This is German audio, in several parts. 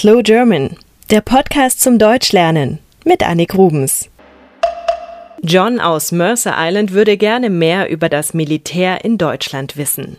Slow German, der Podcast zum Deutschlernen mit Annik Rubens. John aus Mercer Island würde gerne mehr über das Militär in Deutschland wissen.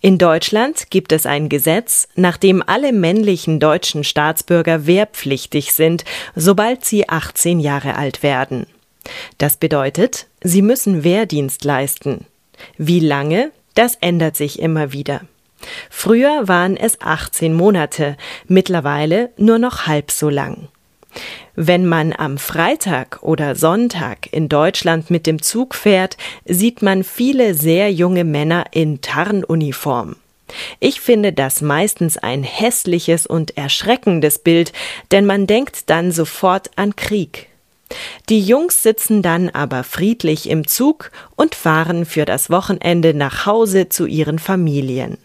In Deutschland gibt es ein Gesetz, nach dem alle männlichen deutschen Staatsbürger wehrpflichtig sind, sobald sie 18 Jahre alt werden. Das bedeutet, sie müssen Wehrdienst leisten. Wie lange? Das ändert sich immer wieder. Früher waren es 18 Monate, mittlerweile nur noch halb so lang. Wenn man am Freitag oder Sonntag in Deutschland mit dem Zug fährt, sieht man viele sehr junge Männer in Tarnuniform. Ich finde das meistens ein hässliches und erschreckendes Bild, denn man denkt dann sofort an Krieg. Die Jungs sitzen dann aber friedlich im Zug und fahren für das Wochenende nach Hause zu ihren Familien.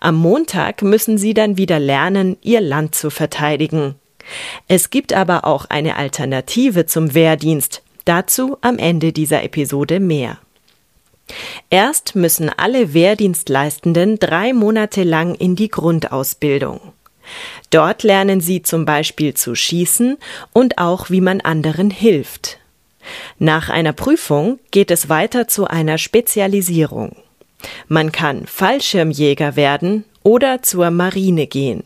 Am Montag müssen sie dann wieder lernen, ihr Land zu verteidigen. Es gibt aber auch eine Alternative zum Wehrdienst. Dazu am Ende dieser Episode mehr. Erst müssen alle Wehrdienstleistenden drei Monate lang in die Grundausbildung. Dort lernen sie zum Beispiel zu schießen und auch, wie man anderen hilft. Nach einer Prüfung geht es weiter zu einer Spezialisierung. Man kann Fallschirmjäger werden oder zur Marine gehen.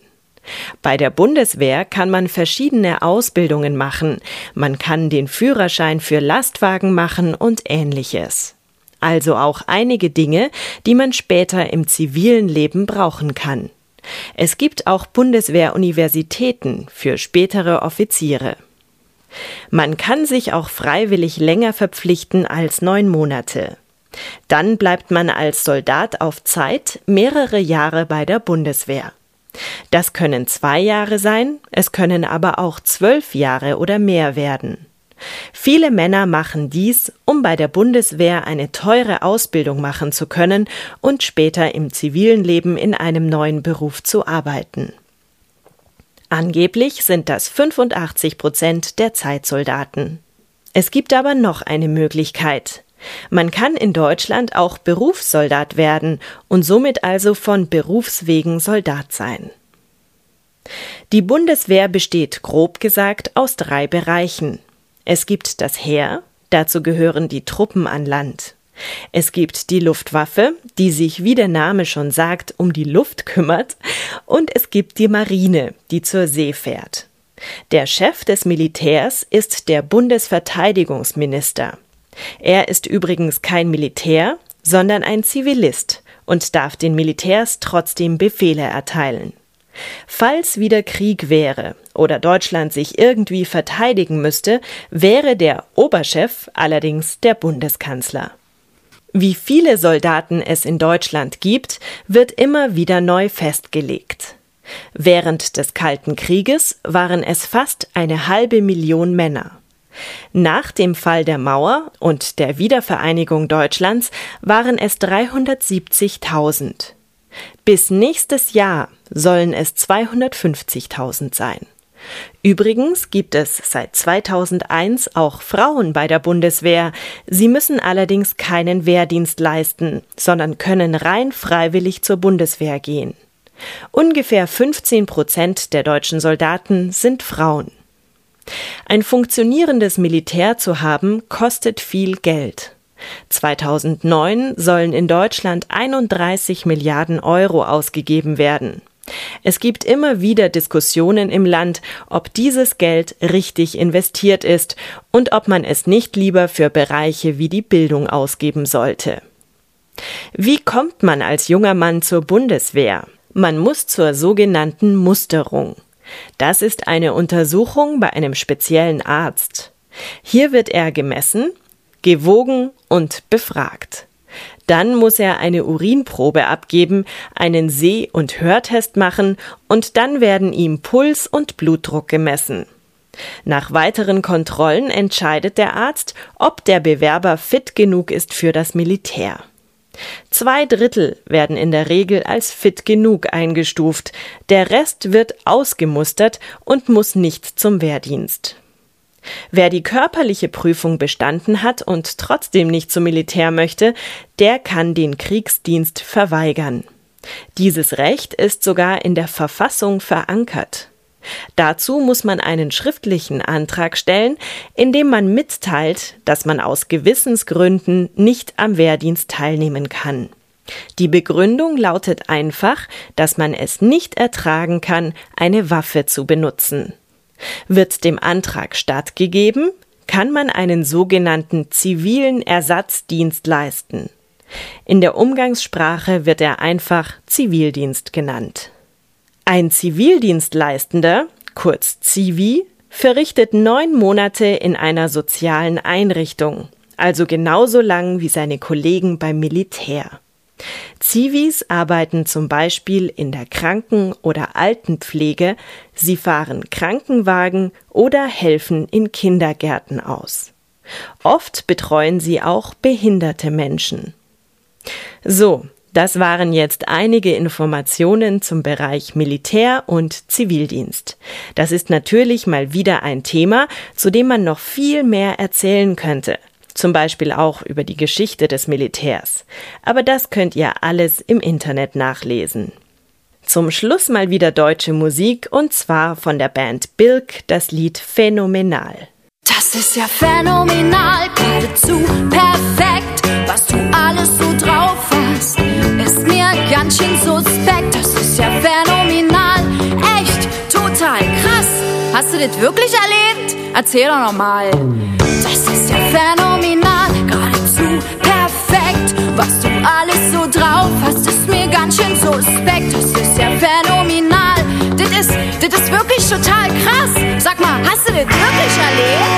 Bei der Bundeswehr kann man verschiedene Ausbildungen machen, man kann den Führerschein für Lastwagen machen und ähnliches. Also auch einige Dinge, die man später im zivilen Leben brauchen kann. Es gibt auch Bundeswehruniversitäten für spätere Offiziere. Man kann sich auch freiwillig länger verpflichten als neun Monate. Dann bleibt man als Soldat auf Zeit mehrere Jahre bei der Bundeswehr. Das können zwei Jahre sein, es können aber auch zwölf Jahre oder mehr werden. Viele Männer machen dies, um bei der Bundeswehr eine teure Ausbildung machen zu können und später im zivilen Leben in einem neuen Beruf zu arbeiten. Angeblich sind das 85 Prozent der Zeitsoldaten. Es gibt aber noch eine Möglichkeit. Man kann in Deutschland auch Berufssoldat werden und somit also von Berufswegen Soldat sein. Die Bundeswehr besteht grob gesagt aus drei Bereichen. Es gibt das Heer, dazu gehören die Truppen an Land. Es gibt die Luftwaffe, die sich, wie der Name schon sagt, um die Luft kümmert, und es gibt die Marine, die zur See fährt. Der Chef des Militärs ist der Bundesverteidigungsminister. Er ist übrigens kein Militär, sondern ein Zivilist und darf den Militärs trotzdem Befehle erteilen. Falls wieder Krieg wäre oder Deutschland sich irgendwie verteidigen müsste, wäre der Oberchef allerdings der Bundeskanzler. Wie viele Soldaten es in Deutschland gibt, wird immer wieder neu festgelegt. Während des Kalten Krieges waren es fast eine halbe Million Männer. Nach dem Fall der Mauer und der Wiedervereinigung Deutschlands waren es 370.000. Bis nächstes Jahr sollen es 250.000 sein. Übrigens gibt es seit 2001 auch Frauen bei der Bundeswehr. Sie müssen allerdings keinen Wehrdienst leisten, sondern können rein freiwillig zur Bundeswehr gehen. Ungefähr 15 Prozent der deutschen Soldaten sind Frauen. Ein funktionierendes Militär zu haben, kostet viel Geld. 2009 sollen in Deutschland 31 Milliarden Euro ausgegeben werden. Es gibt immer wieder Diskussionen im Land, ob dieses Geld richtig investiert ist und ob man es nicht lieber für Bereiche wie die Bildung ausgeben sollte. Wie kommt man als junger Mann zur Bundeswehr? Man muss zur sogenannten Musterung. Das ist eine Untersuchung bei einem speziellen Arzt. Hier wird er gemessen, gewogen und befragt. Dann muss er eine Urinprobe abgeben, einen Seh- und Hörtest machen und dann werden ihm Puls und Blutdruck gemessen. Nach weiteren Kontrollen entscheidet der Arzt, ob der Bewerber fit genug ist für das Militär. Zwei Drittel werden in der Regel als fit genug eingestuft, der Rest wird ausgemustert und muss nicht zum Wehrdienst. Wer die körperliche Prüfung bestanden hat und trotzdem nicht zum Militär möchte, der kann den Kriegsdienst verweigern. Dieses Recht ist sogar in der Verfassung verankert. Dazu muss man einen schriftlichen Antrag stellen, in dem man mitteilt, dass man aus Gewissensgründen nicht am Wehrdienst teilnehmen kann. Die Begründung lautet einfach, dass man es nicht ertragen kann, eine Waffe zu benutzen. Wird dem Antrag stattgegeben, kann man einen sogenannten zivilen Ersatzdienst leisten. In der Umgangssprache wird er einfach Zivildienst genannt. Ein Zivildienstleistender, kurz Zivi, verrichtet neun Monate in einer sozialen Einrichtung, also genauso lang wie seine Kollegen beim Militär. Zivis arbeiten zum Beispiel in der Kranken- oder Altenpflege, sie fahren Krankenwagen oder helfen in Kindergärten aus. Oft betreuen sie auch behinderte Menschen. So, das waren jetzt einige Informationen zum Bereich Militär und Zivildienst. Das ist natürlich mal wieder ein Thema, zu dem man noch viel mehr erzählen könnte. Zum Beispiel auch über die Geschichte des Militärs. Aber das könnt ihr alles im Internet nachlesen. Zum Schluss mal wieder deutsche Musik und zwar von der Band Bilk das Lied Phänomenal. Das ist ja phänomenal, geradezu perfekt, was du Hast du das wirklich erlebt? Erzähl doch nochmal. Das ist ja phänomenal, geradezu perfekt, was du alles so drauf hast. Ist mir ganz schön suspekt, das ist ja phänomenal. Das ist, das ist wirklich total krass. Sag mal, hast du das wirklich erlebt?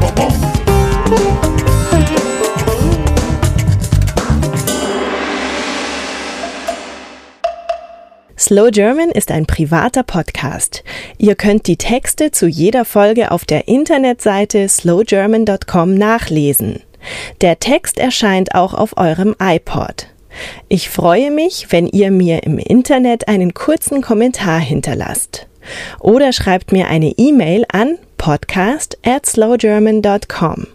Bombón. Slow German ist ein privater Podcast. Ihr könnt die Texte zu jeder Folge auf der Internetseite slowgerman.com nachlesen. Der Text erscheint auch auf eurem iPod. Ich freue mich, wenn ihr mir im Internet einen kurzen Kommentar hinterlasst. Oder schreibt mir eine E-Mail an podcast at slowgerman.com.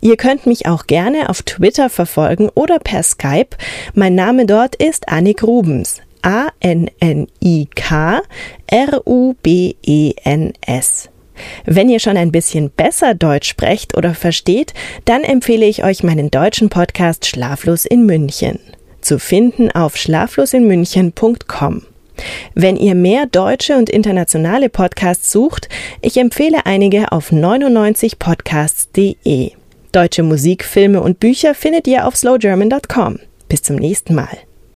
Ihr könnt mich auch gerne auf Twitter verfolgen oder per Skype. Mein Name dort ist Annik Rubens. A-N-N-I-K-R-U-B-E-N-S. Wenn ihr schon ein bisschen besser Deutsch sprecht oder versteht, dann empfehle ich euch meinen deutschen Podcast Schlaflos in München. Zu finden auf schlaflosinmünchen.com. Wenn ihr mehr deutsche und internationale Podcasts sucht, ich empfehle einige auf 99podcasts.de. Deutsche Musik, Filme und Bücher findet ihr auf slowgerman.com. Bis zum nächsten Mal.